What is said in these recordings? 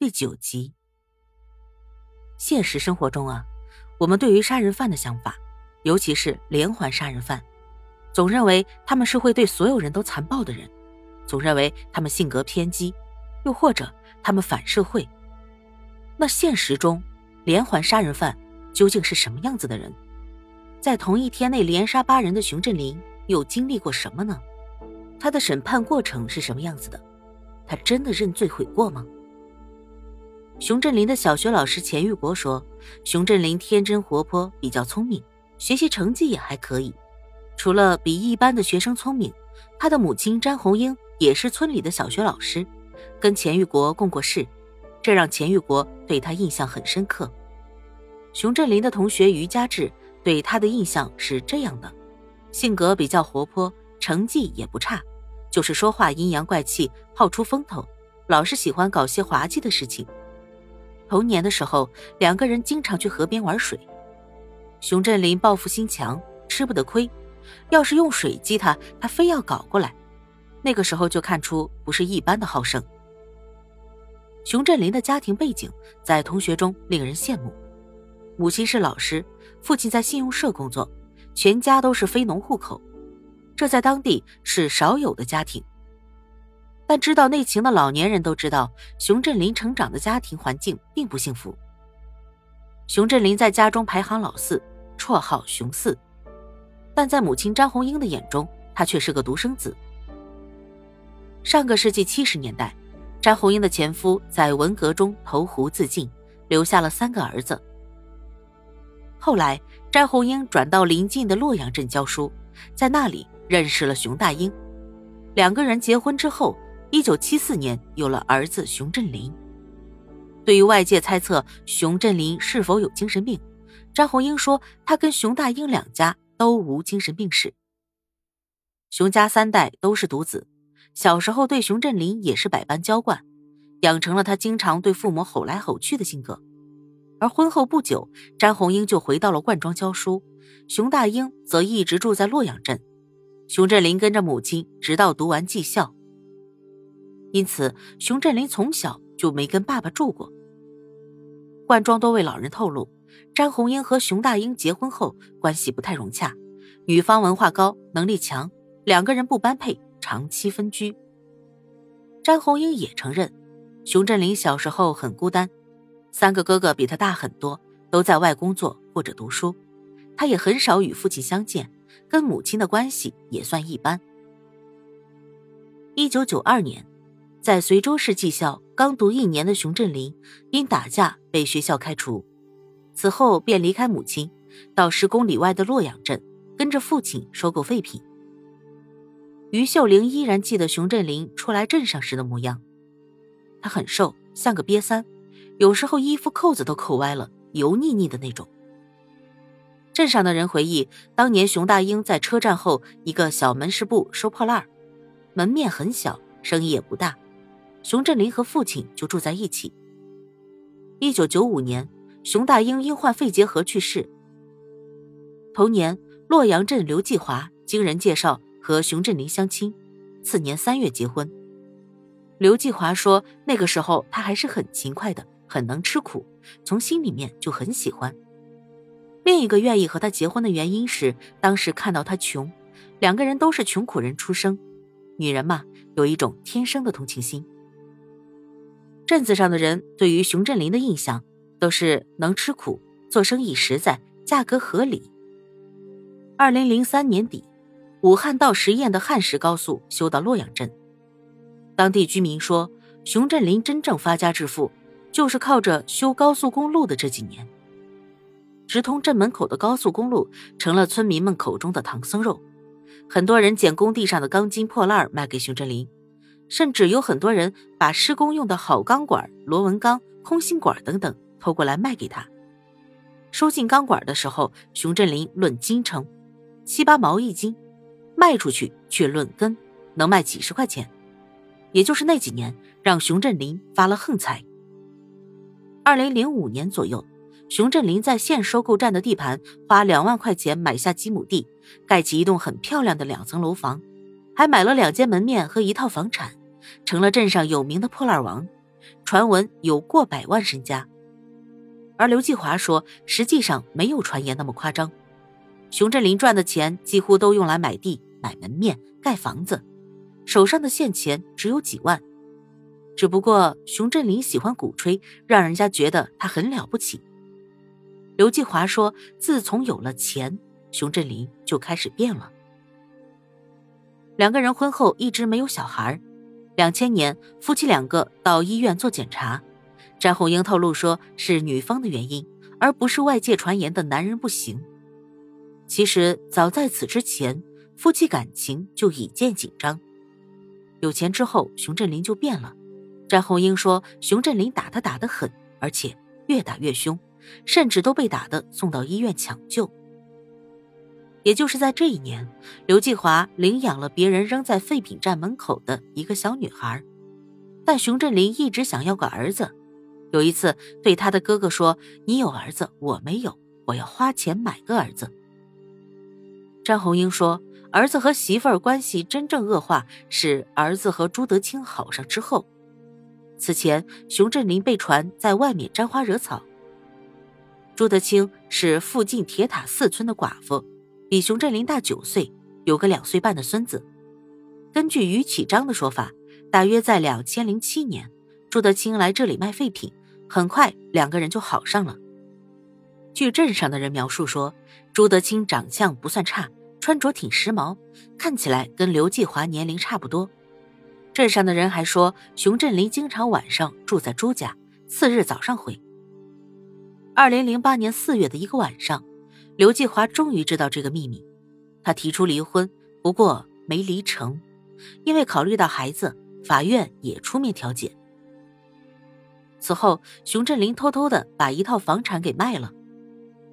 第九集。现实生活中啊，我们对于杀人犯的想法，尤其是连环杀人犯，总认为他们是会对所有人都残暴的人，总认为他们性格偏激，又或者他们反社会。那现实中，连环杀人犯究竟是什么样子的人？在同一天内连杀八人的熊振林又经历过什么呢？他的审判过程是什么样子的？他真的认罪悔过吗？熊振林的小学老师钱玉国说：“熊振林天真活泼，比较聪明，学习成绩也还可以。除了比一般的学生聪明，他的母亲詹红英也是村里的小学老师，跟钱玉国共过事，这让钱玉国对他印象很深刻。熊振林的同学于家志对他的印象是这样的：性格比较活泼，成绩也不差，就是说话阴阳怪气，好出风头，老是喜欢搞些滑稽的事情。”童年的时候，两个人经常去河边玩水。熊振林报复心强，吃不得亏，要是用水激他，他非要搞过来。那个时候就看出不是一般的好胜。熊振林的家庭背景在同学中令人羡慕，母亲是老师，父亲在信用社工作，全家都是非农户口，这在当地是少有的家庭。但知道内情的老年人都知道，熊振林成长的家庭环境并不幸福。熊振林在家中排行老四，绰号“熊四”，但在母亲张红英的眼中，他却是个独生子。上个世纪七十年代，张红英的前夫在文革中投湖自尽，留下了三个儿子。后来，张红英转到邻近的洛阳镇教书，在那里认识了熊大英，两个人结婚之后。一九七四年有了儿子熊振林。对于外界猜测熊振林是否有精神病，张红英说他跟熊大英两家都无精神病史。熊家三代都是独子，小时候对熊振林也是百般娇惯，养成了他经常对父母吼来吼去的性格。而婚后不久，张红英就回到了灌庄教书，熊大英则一直住在洛阳镇，熊振林跟着母亲直到读完技校。因此，熊振林从小就没跟爸爸住过。冠庄多位老人透露，詹红英和熊大英结婚后关系不太融洽，女方文化高，能力强，两个人不般配，长期分居。詹红英也承认，熊振林小时候很孤单，三个哥哥比他大很多，都在外工作或者读书，他也很少与父亲相见，跟母亲的关系也算一般。一九九二年。在随州市技校刚读一年的熊振林，因打架被学校开除，此后便离开母亲，到十公里外的洛阳镇，跟着父亲收购废品。于秀玲依然记得熊振林初来镇上时的模样，他很瘦，像个瘪三，有时候衣服扣子都扣歪了，油腻腻的那种。镇上的人回忆，当年熊大英在车站后一个小门市部收破烂门面很小，生意也不大。熊振林和父亲就住在一起。一九九五年，熊大英因患肺结核去世。同年，洛阳镇刘继华经人介绍和熊振林相亲，次年三月结婚。刘继华说，那个时候他还是很勤快的，很能吃苦，从心里面就很喜欢。另一个愿意和他结婚的原因是，当时看到他穷，两个人都是穷苦人出生，女人嘛，有一种天生的同情心。镇子上的人对于熊振林的印象都是能吃苦、做生意实在、价格合理。二零零三年底，武汉到十堰的汉石高速修到洛阳镇，当地居民说，熊振林真正发家致富，就是靠着修高速公路的这几年。直通镇门口的高速公路成了村民们口中的唐僧肉，很多人捡工地上的钢筋破烂卖给熊振林。甚至有很多人把施工用的好钢管、螺纹钢、空心管等等偷过来卖给他。收进钢管的时候，熊振林论斤称，七八毛一斤；卖出去却论根，能卖几十块钱。也就是那几年，让熊振林发了横财。二零零五年左右，熊振林在县收购站的地盘花两万块钱买下几亩地，盖起一栋很漂亮的两层楼房，还买了两间门面和一套房产。成了镇上有名的破烂王，传闻有过百万身家。而刘继华说，实际上没有传言那么夸张。熊振林赚的钱几乎都用来买地、买门面、盖房子，手上的现钱只有几万。只不过熊振林喜欢鼓吹，让人家觉得他很了不起。刘继华说，自从有了钱，熊振林就开始变了。两个人婚后一直没有小孩。两千年，夫妻两个到医院做检查，詹红英透露说是女方的原因，而不是外界传言的男人不行。其实早在此之前，夫妻感情就已见紧张。有钱之后，熊振林就变了。詹红英说，熊振林打他打得狠，而且越打越凶，甚至都被打得送到医院抢救。也就是在这一年，刘继华领养了别人扔在废品站门口的一个小女孩，但熊振林一直想要个儿子。有一次，对他的哥哥说：“你有儿子，我没有，我要花钱买个儿子。”张红英说：“儿子和媳妇儿关系真正恶化是儿子和朱德清好上之后。此前，熊振林被传在外面沾花惹草。朱德清是附近铁塔四村的寡妇，比熊振林大九岁，有个两岁半的孙子。根据于启章的说法，大约在两千零七年，朱德清来这里卖废品，很快两个人就好上了。据镇上的人描述说，朱德清长相不算差。”穿着挺时髦，看起来跟刘继华年龄差不多。镇上的人还说，熊振林经常晚上住在朱家，次日早上回。二零零八年四月的一个晚上，刘继华终于知道这个秘密，他提出离婚，不过没离成，因为考虑到孩子，法院也出面调解。此后，熊振林偷偷的把一套房产给卖了。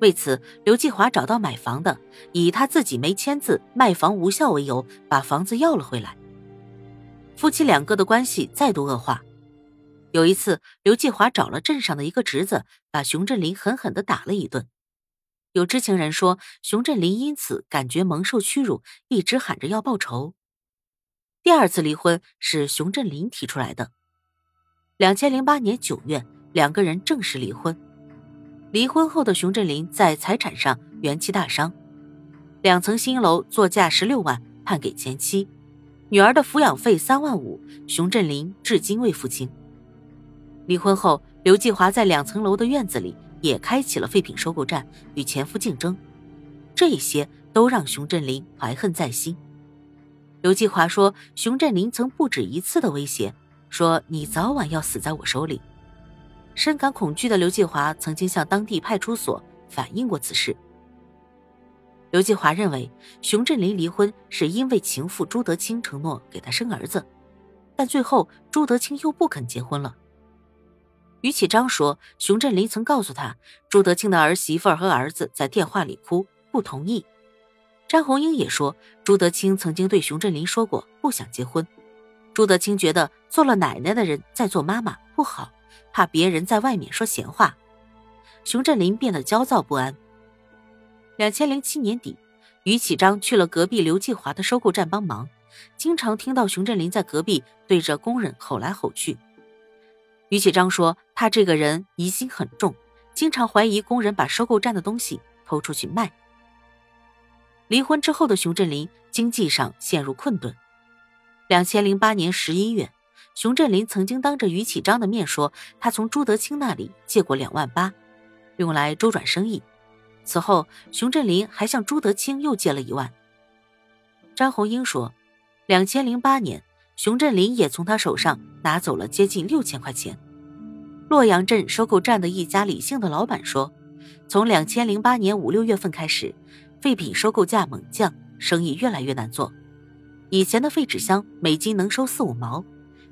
为此，刘继华找到买房的，以他自己没签字、卖房无效为由，把房子要了回来。夫妻两个的关系再度恶化。有一次，刘继华找了镇上的一个侄子，把熊振林狠狠地打了一顿。有知情人说，熊振林因此感觉蒙受屈辱，一直喊着要报仇。第二次离婚是熊振林提出来的。两千零八年九月，两个人正式离婚。离婚后的熊振林在财产上元气大伤，两层新楼作价十六万判给前妻，女儿的抚养费三万五，熊振林至今未付清。离婚后，刘继华在两层楼的院子里也开启了废品收购站，与前夫竞争，这些都让熊振林怀恨在心。刘继华说，熊振林曾不止一次的威胁，说你早晚要死在我手里。深感恐惧的刘继华曾经向当地派出所反映过此事。刘继华认为，熊振林离婚是因为情妇朱德清承诺给他生儿子，但最后朱德清又不肯结婚了。于启章说，熊振林曾告诉他，朱德清的儿媳妇和儿子在电话里哭，不同意。张红英也说，朱德清曾经对熊振林说过不想结婚。朱德清觉得做了奶奶的人再做妈妈不好。怕别人在外面说闲话，熊振林变得焦躁不安。两千零七年底，于启章去了隔壁刘继华的收购站帮忙，经常听到熊振林在隔壁对着工人吼来吼去。于启章说，他这个人疑心很重，经常怀疑工人把收购站的东西偷出去卖。离婚之后的熊振林经济上陷入困顿。两千零八年十一月。熊振林曾经当着于启章的面说，他从朱德清那里借过两万八，用来周转生意。此后，熊振林还向朱德清又借了一万。张红英说，两千零八年，熊振林也从他手上拿走了接近六千块钱。洛阳镇收购站的一家李姓的老板说，从两千零八年五六月份开始，废品收购价猛降，生意越来越难做。以前的废纸箱每斤能收四五毛。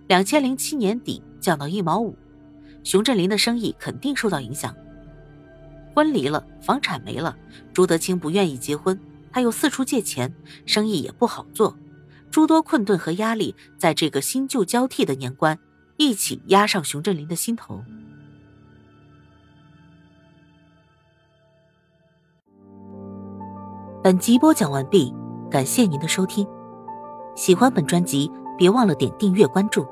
两千零七年底降到一毛五，熊振林的生意肯定受到影响。婚离了，房产没了，朱德清不愿意结婚，他又四处借钱，生意也不好做，诸多困顿和压力在这个新旧交替的年关一起压上熊振林的心头。本集播讲完毕，感谢您的收听，喜欢本专辑别忘了点订阅关注。